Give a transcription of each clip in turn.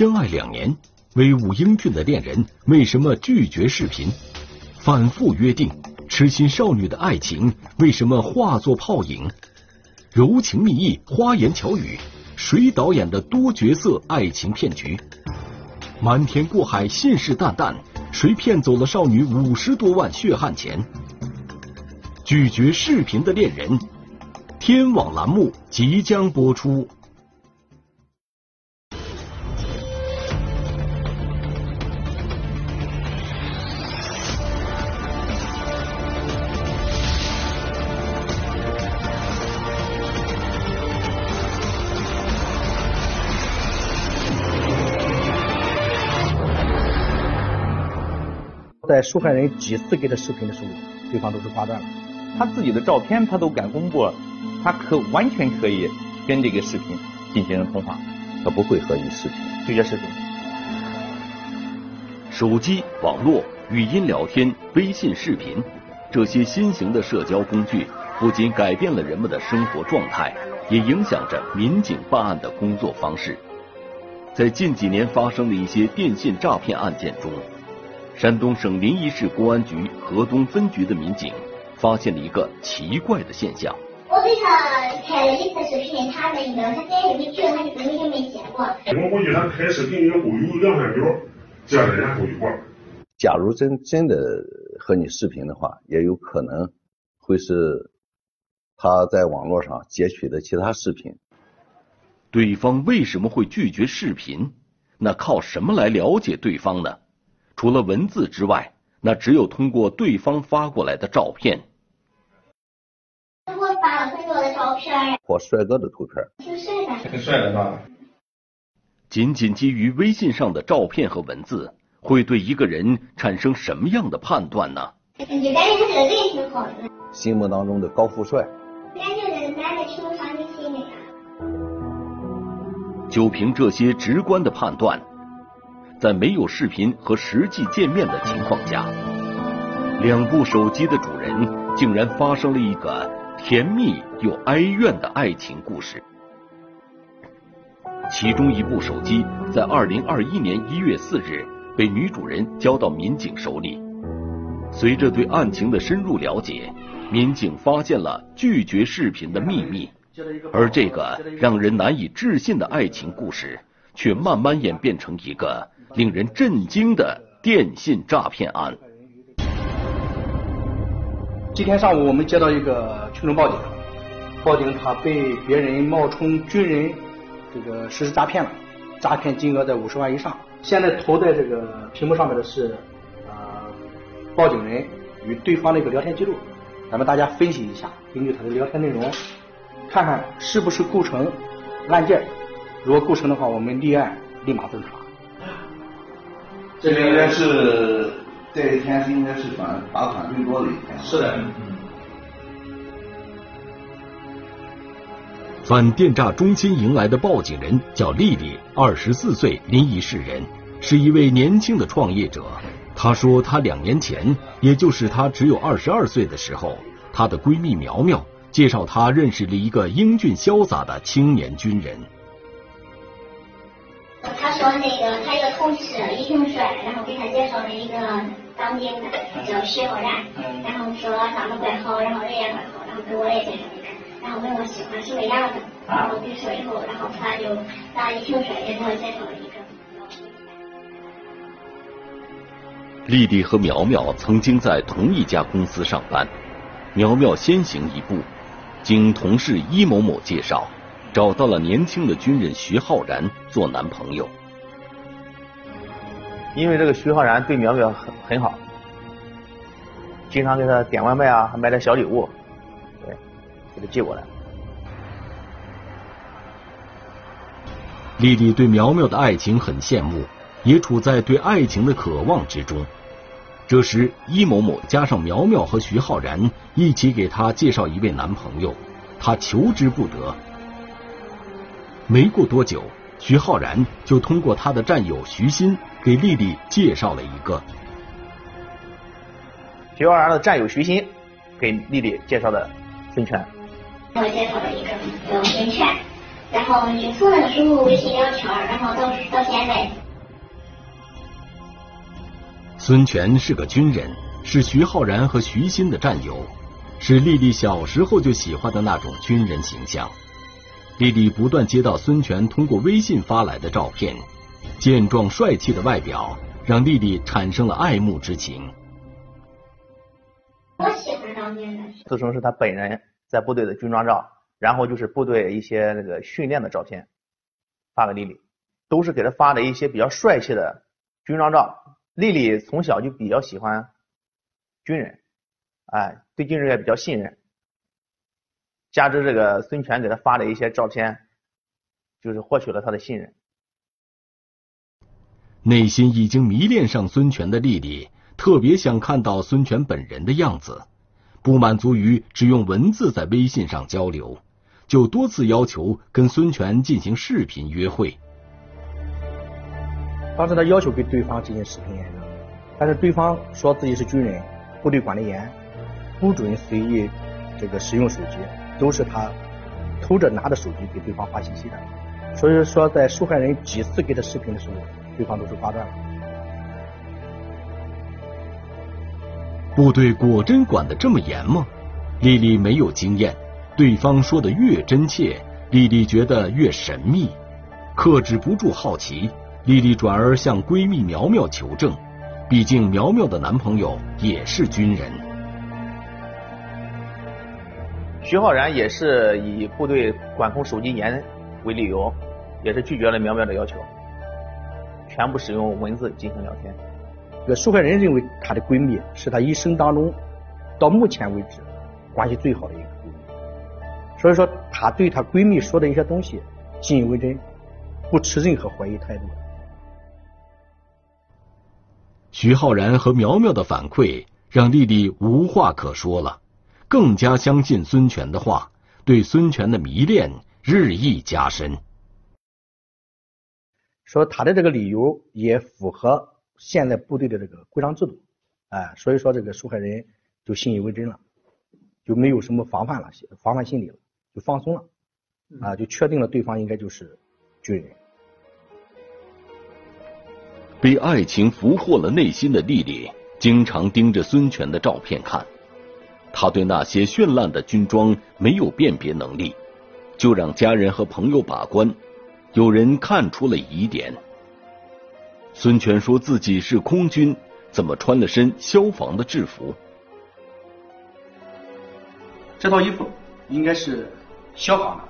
相爱两年，威武英俊的恋人为什么拒绝视频？反复约定，痴心少女的爱情为什么化作泡影？柔情蜜意，花言巧语，谁导演的多角色爱情骗局？瞒天过海，信誓旦旦，谁骗走了少女五十多万血汗钱？拒绝视频的恋人，天网栏目即将播出。在受害人几次给他视频的时候，对方都是挂断了。他自己的照片他都敢公布，他可完全可以跟这个视频进行通话，他不会和你视频，拒绝视频。手机、网络、语音聊天、微信视频，这些新型的社交工具不仅改变了人们的生活状态，也影响着民警办案的工作方式。在近几年发生的一些电信诈骗案件中。山东省临沂市公安局河东分局的民警发现了一个奇怪的现象。我给他开了一次视频，他那个他点进去，他就根本就没接过。我估计他开视频以后有两三秒，接了然后就挂。假如真真的和你视频的话，也有可能会是他在网络上截取的其他视频。对方为什么会拒绝视频？那靠什么来了解对方呢？除了文字之外，那只有通过对方发过来的照片。我发了很多的照片，或帅哥的图片，挺帅的，挺帅的吧？仅仅基于微信上的照片和文字，会对一个人产生什么样的判断呢？就感觉他这个人挺好的，心目当中的高富帅，感觉这个男的挺有上进心的。就凭这些直观的判断。在没有视频和实际见面的情况下，两部手机的主人竟然发生了一个甜蜜又哀怨的爱情故事。其中一部手机在二零二一年一月四日被女主人交到民警手里。随着对案情的深入了解，民警发现了拒绝视频的秘密，而这个让人难以置信的爱情故事，却慢慢演变成一个。令人震惊的电信诈骗案。今天上午，我们接到一个群众报警，报警他被别人冒充军人，这个实施诈骗了，诈骗金额在五十万以上。现在投在这个屏幕上面的是，呃，报警人与对方的一个聊天记录，咱们大家分析一下，根据他的聊天内容，看看是不是构成案件。如果构成的话，我们立案立马侦查。这个应该是这一天是应该是反罚款最多的一天。是的。反电诈中心迎来的报警人叫丽丽，二十四岁，临沂市人，是一位年轻的创业者。她说，她两年前，也就是她只有二十二岁的时候，她的闺蜜苗苗介绍她认识了一个英俊潇洒的青年军人。他说那个他一个同事李挺帅，然后给他介绍了一个当兵的叫徐浩然，然后说长得怪好，然后人也怪好，然后给我也介绍一个，然后问我喜欢什么样的，然后对说以后，然后他就让李挺帅也给我介绍了一个。丽丽和苗苗曾经在同一家公司上班，苗苗先行一步，经同事伊某某介绍。找到了年轻的军人徐浩然做男朋友，因为这个徐浩然对苗苗很很好，经常给他点外卖啊，还买点小礼物，对，给他寄过来。丽丽对苗苗的爱情很羡慕，也处在对爱情的渴望之中。这时，伊某某加上苗苗和徐浩然一起给她介绍一位男朋友，她求之不得。没过多久，徐浩然就通过他的战友徐新给丽丽介绍了一个。徐浩然的战友徐新给丽丽介绍的孙权。我介绍了一个嗯孙权，然后女宿呢时候微信要求，然后到到现在。孙权是个军人，是徐浩然和徐新的战友，是丽丽小时候就喜欢的那种军人形象。丽丽不断接到孙权通过微信发来的照片，健壮帅气的外表让丽丽产生了爱慕之情。我喜欢当兵的。自称是他本人在部队的军装照，然后就是部队一些那个训练的照片，发给丽丽，都是给他发的一些比较帅气的军装照。丽丽从小就比较喜欢军人，哎，对军人也比较信任。加之这个孙权给他发的一些照片，就是获取了他的信任。内心已经迷恋上孙权的丽丽，特别想看到孙权本人的样子，不满足于只用文字在微信上交流，就多次要求跟孙权进行视频约会。当时他要求跟对方进行视频验证，但是对方说自己是军人，部队管得严，不准随意这个使用手机，都是他偷着拿着手机给对方发信息的。所以说，在受害人几次给他视频的时候，对方都是挂断了。部队果真管得这么严吗？丽丽没有经验，对方说的越真切，丽丽觉得越神秘，克制不住好奇。丽丽转而向闺蜜苗苗求证，毕竟苗苗的男朋友也是军人。徐浩然也是以部队管控手机严为理由，也是拒绝了苗苗的要求，全部使用文字进行聊天。这个受害人认为她的闺蜜是她一生当中到目前为止关系最好的一个闺蜜，所以说她对她闺蜜说的一些东西信以为真，不持任何怀疑态度。徐浩然和苗苗的反馈让丽丽无话可说了，更加相信孙权的话，对孙权的迷恋日益加深。说他的这个理由也符合现在部队的这个规章制度，哎，所以说这个受害人就信以为真了，就没有什么防范了，防范心理了，就放松了，啊，就确定了对方应该就是军人。被爱情俘获了内心的丽丽，经常盯着孙权的照片看。他对那些绚烂的军装没有辨别能力，就让家人和朋友把关。有人看出了疑点。孙权说自己是空军，怎么穿了身消防的制服？这套衣服应该是消防的，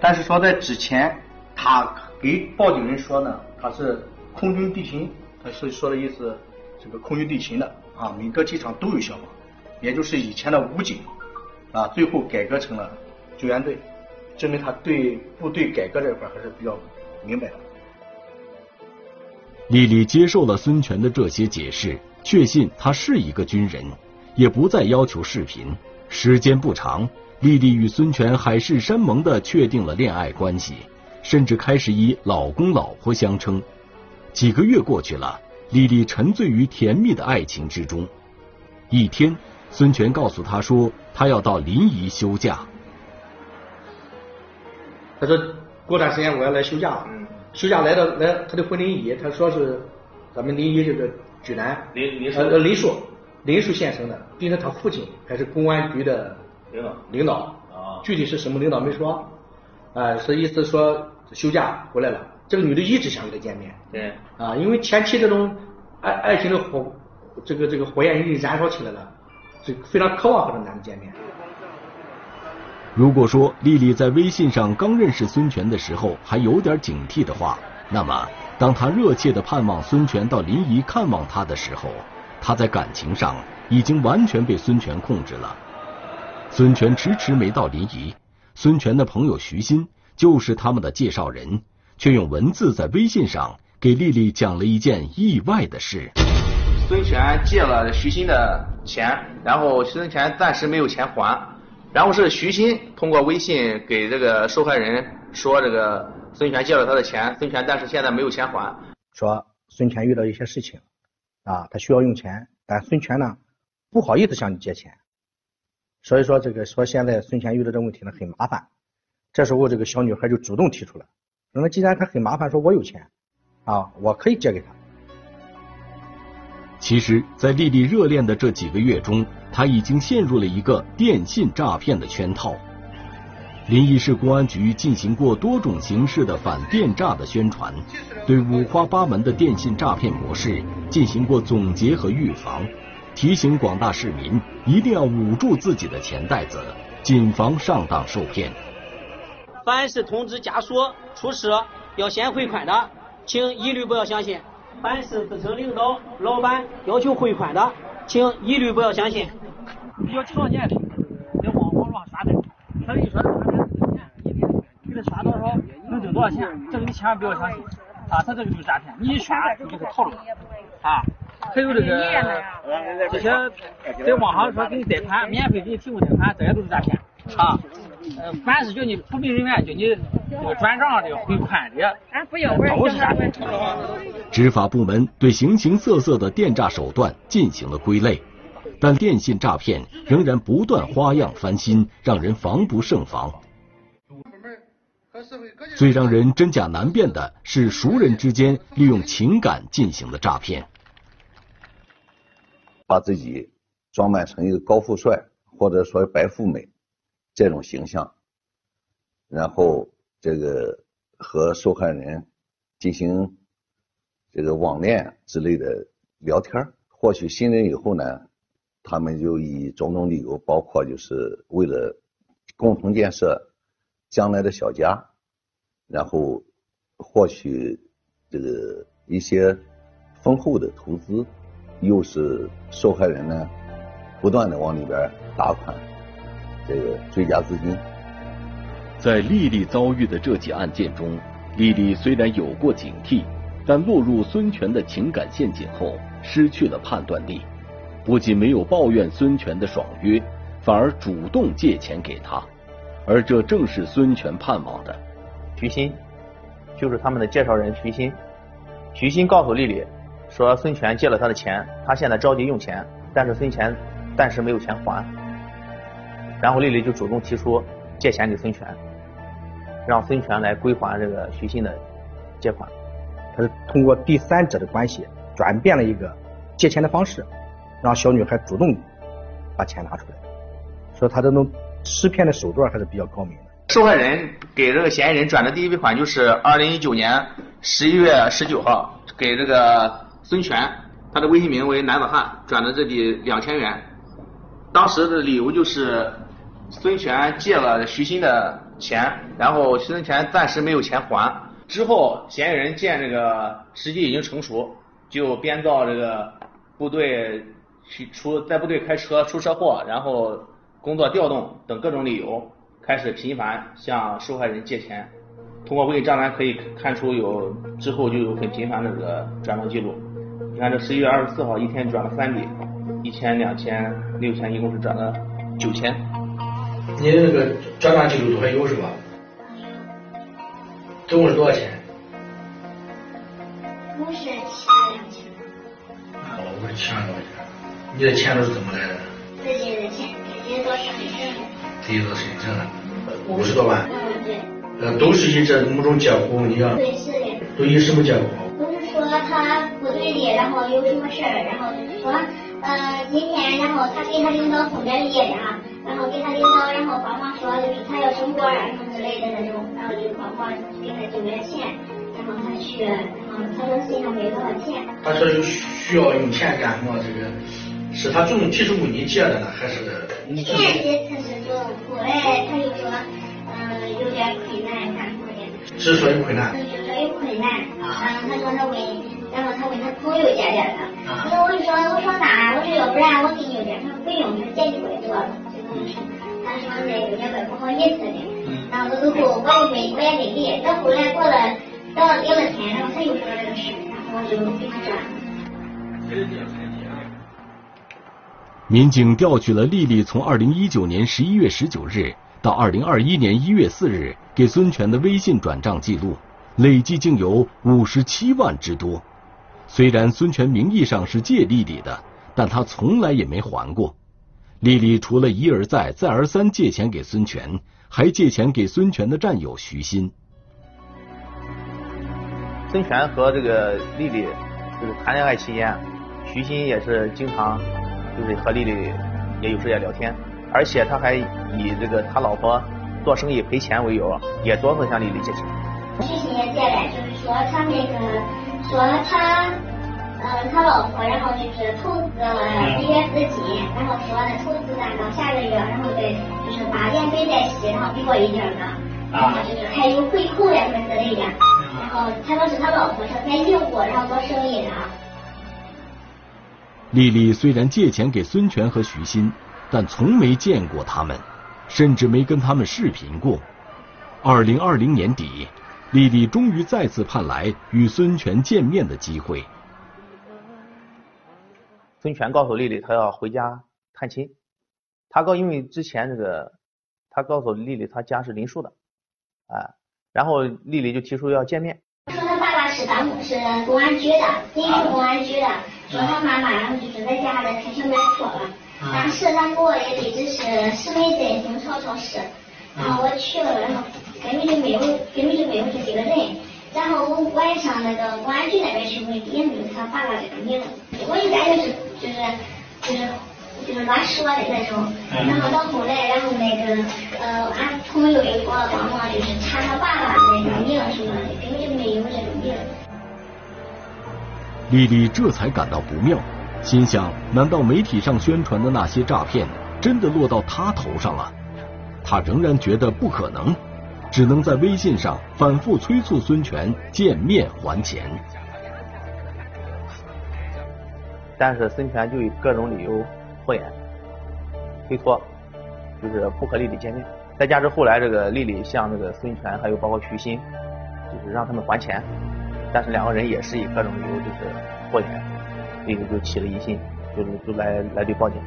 但是说在之前，他给报警人说呢，他是。空军地勤，他是说的意思，这个空军地勤的啊，每个机场都有消防，也就是以前的武警啊，最后改革成了救援队，证明他对部队改革这块还是比较明白的。丽丽接受了孙权的这些解释，确信他是一个军人，也不再要求视频。时间不长，丽丽与孙权海誓山盟的确定了恋爱关系，甚至开始以老公老婆相称。几个月过去了，丽丽沉醉于甜蜜的爱情之中。一天，孙权告诉他说，他要到临沂休假。他说过段时间我要来休假。了。休假来到来，他就回临沂。他说是咱们临沂这个莒南。临临呃临沭临沭县城的，并且他父亲还是公安局的领导。领导。啊，具体是什么领导没说，啊，是意思说休假回来了。这个女的一直想跟他见面，对，啊，因为前期这种爱爱情的火，这个这个火焰已经燃烧起来了，就非常渴望和这男的见面。如果说丽丽在微信上刚认识孙权的时候还有点警惕的话，那么当她热切的盼望孙权到临沂看望她的时候，她在感情上已经完全被孙权控制了。孙权迟迟没到临沂，孙权的朋友徐新就是他们的介绍人。却用文字在微信上给丽丽讲了一件意外的事。孙权借了徐新的钱，然后孙权暂时没有钱还，然后是徐鑫通过微信给这个受害人说，这个孙权借了他的钱，孙权但是现在没有钱还。说孙权遇到一些事情啊，他需要用钱，但孙权呢不好意思向你借钱，所以说这个说现在孙权遇到这问题呢很麻烦，这时候这个小女孩就主动提出来。那么既然他很麻烦，说我有钱，啊，我可以借给他。其实，在丽丽热恋的这几个月中，她已经陷入了一个电信诈骗的圈套。临沂市公安局进行过多种形式的反电诈的宣传，对五花八门的电信诈骗模式进行过总结和预防，提醒广大市民一定要捂住自己的钱袋子，谨防上当受骗。凡是通知家属出事要先汇款的，请一律不要相信；凡是自称领导、老板要求汇款的，请一律不要相信。要几多钱的，在网网上刷的，他跟你说给他刷多少，能挣多少钱，这个你千万不要相信啊！他这个就是诈骗，你一刷就给他套路啊！还有这个这些在网上说给你贷款，免费给你提供贷款，这些都是诈骗啊！呃，凡是叫你出名人员叫你这个转账的、汇款的，都是诈骗。执法部门对形形色色的电诈手段进行了归类，但电信诈骗仍然不断花样翻新，让人防不胜防。最让人真假难辨的是熟人之间利用情感进行的诈骗，把自己装扮成一个高富帅或者说白富美这种形象，然后这个和受害人进行这个网恋之类的聊天，获取信任以后呢，他们就以种种理由，包括就是为了共同建设将来的小家。然后获取这个一些丰厚的投资，又是受害人呢不断的往里边打款，这个追加资金。在丽丽遭遇的这起案件中，丽丽虽然有过警惕，但落入孙权的情感陷阱后，失去了判断力，不仅没有抱怨孙权的爽约，反而主动借钱给他，而这正是孙权盼望的。徐新，就是他们的介绍人徐新。徐新告诉丽丽说，孙权借了他的钱，他现在着急用钱，但是孙权暂时没有钱还。然后丽丽就主动提出借钱给孙权，让孙权来归还这个徐信的借款。他是通过第三者的关系转变了一个借钱的方式，让小女孩主动把钱拿出来，说他这种识骗的手段还是比较高明的。受害人给这个嫌疑人转的第一笔款就是二零一九年十一月十九号给这个孙权，他的微信名为男子汉，转的这笔两千元。当时的理由就是孙权借了徐鑫的钱，然后孙权暂时没有钱还。之后嫌疑人见这个时机已经成熟，就编造这个部队去出在部队开车出车祸，然后工作调动等各种理由。开始频繁向受害人借钱，通过微信账单可以看出有之后就有很频繁的这个转账记录。你看这十一月二十四号一天转了三笔，一千、两千、六千，一共是转了九千。你那个转账记录都还有是吧？总共是多少钱？五十七万两千。哦，五十七万多块钱。你的钱都是怎么来的？自己的钱，自己做生意。自己做申请的，五十多万。嗯，对。呃，都是以这某种借口，你要。对，是的。都以什么借口？不是说他部队里，然后有什么事儿，然后就是说，呃，今天，然后他给他领导送点礼的，然后给他领导，然后帮忙说，就是他要升官啊什么之类的那种，然后就帮忙给他挣点钱，然后他去，然后他说身上没多少钱。他说有需要用钱干什么？这个是他主动提出问你借的呢，还是？前几次是主动出来，他就说，嗯，有点困难干什么的。是说有困难。就说有困难，嗯，他说他问，然后他问他朋友借点的，然后我就说，我说那，我说要不然我给你点，他说不用，他借就会得了，就这他说那有点怪不好意思的，然后最后我也没我也没理，到后来过了到了第二天，然后他又说这个事，然后我就给他转了。民警调取了丽丽从二零一九年十一月十九日到二零二一年一月四日给孙权的微信转账记录，累计竟有五十七万之多。虽然孙权名义上是借丽丽的，但他从来也没还过。丽丽除了一而再、再而三借钱给孙权，还借钱给孙权的战友徐新。孙权和这个丽丽就是谈恋爱期间。徐新也是经常就是和丽丽也有时间聊天，而且他还以这个他老婆做生意赔钱为由，也多次向丽丽借钱。徐新也借了，就是说他那个说他嗯他老婆，然后就是投资了一些资金，然后说那投资干到下个月，然后再就是把年费再息，然后给我一点的，然后就是还有回扣呀什么之类的。然后他说是他老婆生前赢过，然后做生意的。丽丽虽然借钱给孙权和徐鑫，但从没见过他们，甚至没跟他们视频过。二零二零年底，丽丽终于再次盼来与孙权见面的机会。孙权告诉丽丽，他要回家探亲。他告，因为之前这个，他告诉丽丽他家是林树的，啊，然后丽丽就提出要见面。说他爸爸是当是公安局的，临沂公安局的。说他妈妈然后就是在家里开小卖铺了，当时他给我的地址是石梅镇中超超市，然后我去了，然后根本就没有根本就没有这几个人，然后我晚上那个公安局那边去问也没有他爸爸这个名，我一感觉是就是就是就是乱说的那种，然后到后来然后那个呃俺朋友也给我帮忙就是查他爸爸那个名什么的，根本就没有这个名。丽丽这才感到不妙，心想：难道媒体上宣传的那些诈骗真的落到她头上了？她仍然觉得不可能，只能在微信上反复催促孙权见面还钱。但是孙权就以各种理由拖延、推脱，就是不和丽丽见面。再加之后来这个丽丽向这个孙权还有包括徐新，就是让他们还钱。但是两个人也是以各种理由就是拖延，丽丽就起了疑心，就是就来来队报警。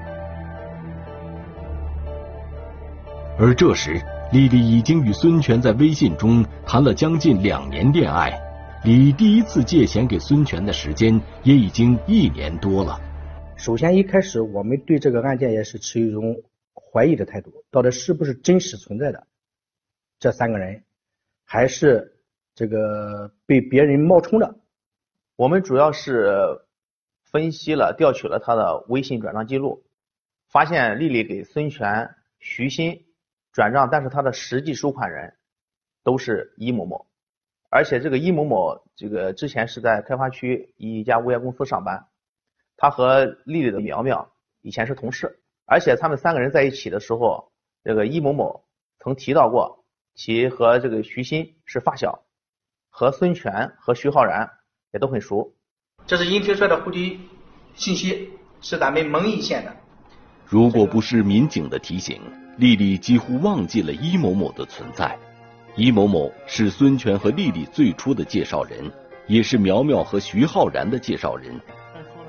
而这时，丽丽已经与孙权在微信中谈了将近两年恋爱，离第一次借钱给孙权的时间也已经一年多了。首先一开始我们对这个案件也是持一种怀疑的态度，到底是不是真实存在的这三个人，还是？这个被别人冒充的，我们主要是分析了、调取了他的微信转账记录，发现丽丽给孙权、徐鑫转账，但是他的实际收款人都是伊某某，而且这个伊某某这个之前是在开发区一家物业公司上班，他和丽丽的苗苗以前是同事，而且他们三个人在一起的时候，这个伊某某曾提到过其和这个徐鑫是发小。和孙权和徐浩然也都很熟。这是殷天帅的户籍信息，是咱们蒙邑县的。如果不是民警的提醒，丽丽几乎忘记了伊某某的存在。伊某某是孙权和丽丽最初的介绍人，也是苗苗和徐浩然的介绍人。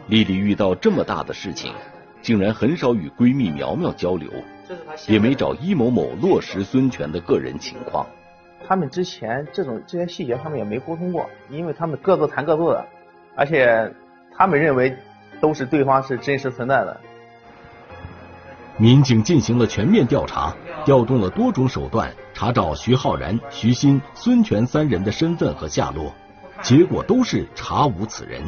丽丽遇到这么大的事情，竟然很少与闺蜜苗苗交流，也没找伊某某落实孙权的个人情况。他们之前这种这些细节，他们也没沟通过，因为他们各自谈各自的，而且他们认为都是对方是真实存在的。民警进行了全面调查，调动了多种手段查找徐浩然、徐鑫、孙权三人的身份和下落，结果都是查无此人。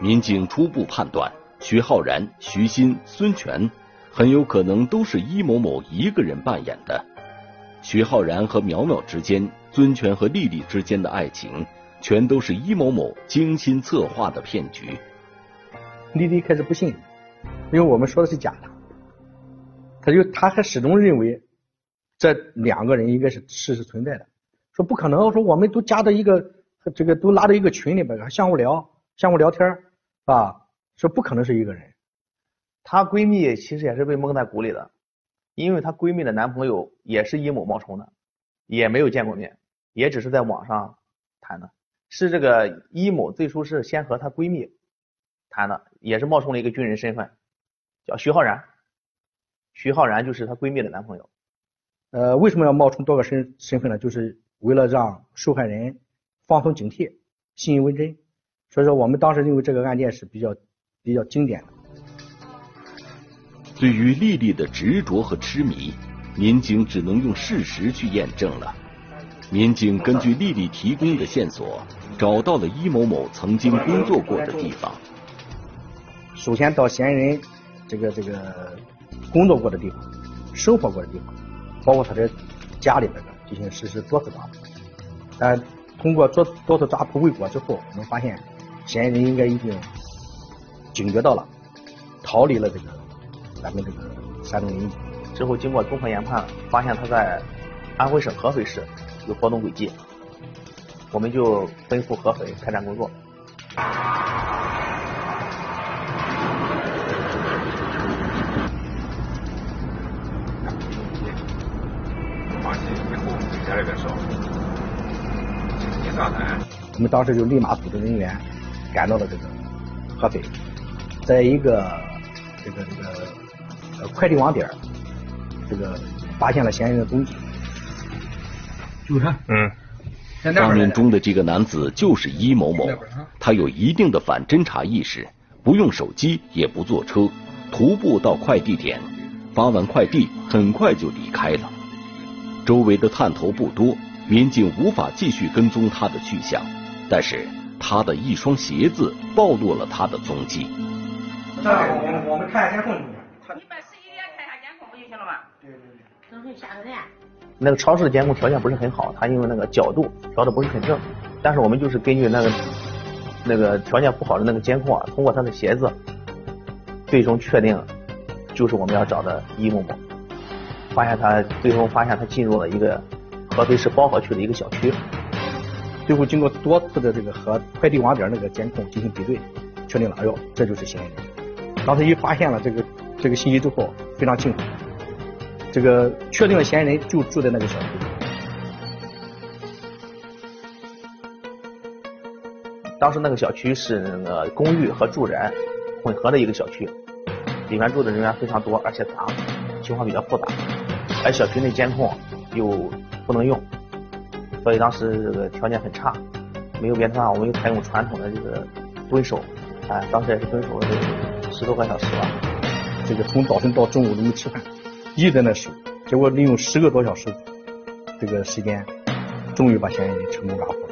民警初步判断，徐浩然、徐鑫、孙权很有可能都是伊某某一个人扮演的。徐浩然和苗苗之间，孙权和丽丽之间的爱情，全都是伊某某精心策划的骗局。丽丽开始不信，因为我们说的是假的，他就他还始终认为这两个人应该是事实存在的，说不可能，说我们都加到一个这个都拉到一个群里边，还相互聊，相互聊天，是吧？说不可能是一个人。她闺蜜其实也是被蒙在鼓里的。因为她闺蜜的男朋友也是伊某冒充的，也没有见过面，也只是在网上谈的。是这个伊某最初是先和她闺蜜谈的，也是冒充了一个军人身份，叫徐浩然。徐浩然就是她闺蜜的男朋友。呃，为什么要冒充多个身身份呢？就是为了让受害人放松警惕，信以为真。所以说，我们当时认为这个案件是比较比较经典的。对于丽丽的执着和痴迷，民警只能用事实去验证了。民警根据丽丽提供的线索，找到了伊某某曾经工作过的地方。首先到嫌疑人这个这个工作过的地方、生活过的地方，包括他的家里边的进行实施多次抓捕。但通过多多次抓捕未果之后，我们发现嫌疑人应该已经警觉到了，逃离了这个咱们这个山东临沂。之后经过综合研判，发现他在安徽省合肥市有活动轨迹，我们就奔赴合肥开展工作。我们当时就立马组织人员赶到了这个合肥，在一个这个这个呃快递网点这个发现了嫌疑人的踪迹。就是，嗯，画面中的这个男子就是伊某某，他有一定的反侦查意识，不用手机，也不坐车，徒步到快递点，发完快递，很快就离开了。周围的探头不多，民警无法继续跟踪他的去向。但是他的一双鞋子暴露了他的踪迹。这我我们看下监控。你把实际点看一下监控不就行了吗？对对对。都是下头的。那个超市的监控条件不是很好，他因为那个角度调的不是很正。但是我们就是根据那个那个条件不好的那个监控啊，通过他的鞋子，最终确定就是我们要找的伊某某。发现他最终发现他进入了一个合肥市包河区的一个小区。最后经过多次的这个和快递网点那个监控进行比对，确定了，哎呦，这就是嫌疑人。当时一发现了这个这个信息之后，非常庆幸，这个确定了嫌疑人就住在那个小区。当时那个小区是那个公寓和住宅混合的一个小区，里面住的人员非常多，而且杂，情况比较复杂，而小区内监控又不能用。所以当时这个条件很差，没有别的办法，我们又采用传统的这个蹲守，啊，当时也是蹲守了十多个小时吧。这个从早晨到中午都没吃饭，一直在那守，结果利用十个多小时这个时间，终于把嫌疑人成功抓获。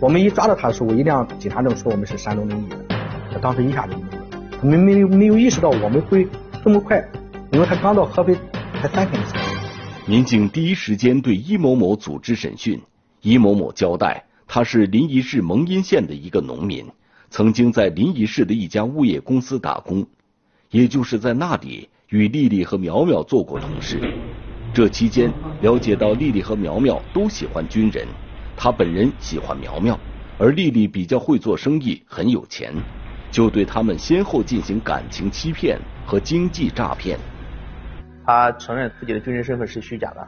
我们一抓到他的时候，一辆警察证说我们是山东临沂的，他当时一下就懵了。没没有没有意识到我们会这么快，因为他刚到合肥才三天的时间。民警第一时间对伊某某组织审讯。伊某某交代，他是临沂市蒙阴县的一个农民，曾经在临沂市的一家物业公司打工，也就是在那里与丽丽和苗苗做过同事。这期间了解到丽丽和苗苗都喜欢军人，他本人喜欢苗苗，而丽丽比较会做生意，很有钱。就对他们先后进行感情欺骗和经济诈骗。他承认自己的军人身份是虚假的，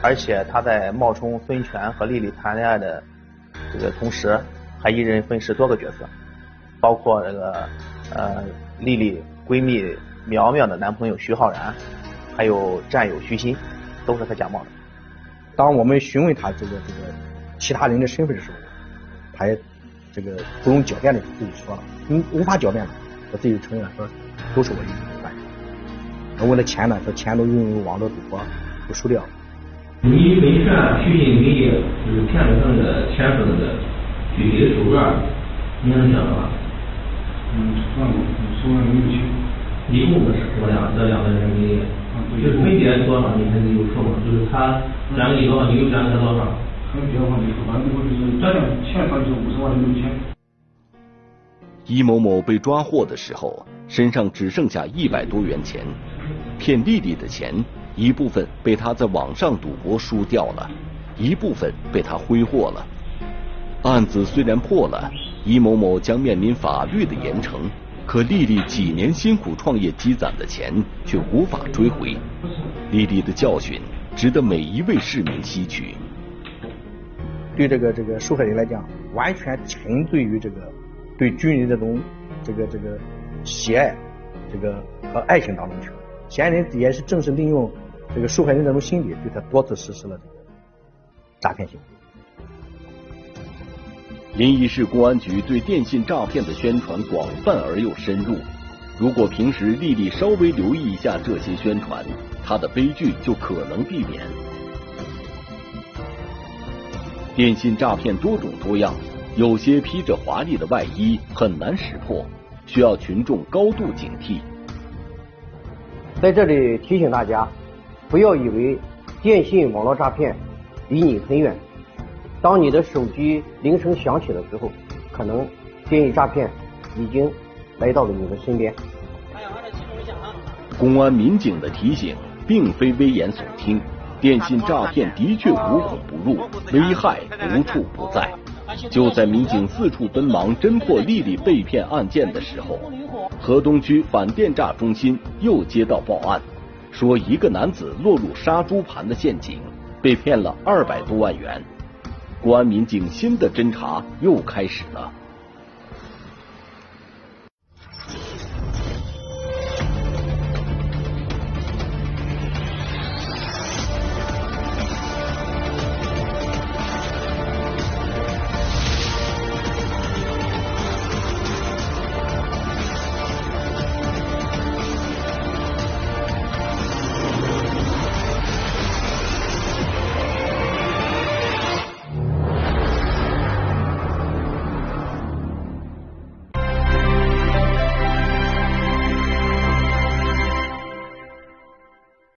而且他在冒充孙权和丽丽谈恋爱的这个同时，还一人分饰多个角色，包括这个呃丽丽闺蜜苗苗的男朋友徐浩然，还有战友徐鑫，都是他假冒的。当我们询问他这个这个其他人的身份的时候，他也这个不用狡辩的自己说了。你无法狡辩了，我自己承认说都是我一个人干的。为了钱呢，说钱都用于网络赌博，都输掉了。你本县虚拟名义就是骗了他那个钱是那个具体的数额，你能想到吧？嗯，算过，数额没有去。一共是多两这两个人名义，就是分别多少你肯定有数吗？就是他转给你多少，你又占他多少？伊某某被抓获的时候，身上只剩下一百多元钱。骗丽丽的钱，一部分被他在网上赌博输掉了，一部分被他挥霍了。案子虽然破了，伊某某将面临法律的严惩，可丽丽几年辛苦创业积攒的钱却无法追回。丽丽的教训值得每一位市民吸取。对这个这个受害人来讲，完全沉醉于这个。对军人这种这个这个喜爱，这个和爱情当中去，嫌疑人也是正是利用这个受害人这种心理，对他多次实施了这个诈骗行为。临沂市公安局对电信诈骗的宣传广泛而又深入，如果平时丽丽稍微留意一下这些宣传，她的悲剧就可能避免。电信诈骗多种多样，有些披着华丽的外衣，很难识破，需要群众高度警惕。在这里提醒大家，不要以为电信网络诈骗离你很远，当你的手机铃声响起的时候，可能电信诈骗已经来到了你的身边。公安民警的提醒并非危言耸听，电信诈骗的确无孔不入，危害无处不在。就在民警四处奔忙侦破丽丽被骗案件的时候，河东区反电诈中心又接到报案，说一个男子落入杀猪盘的陷阱，被骗了二百多万元。公安民警新的侦查又开始了。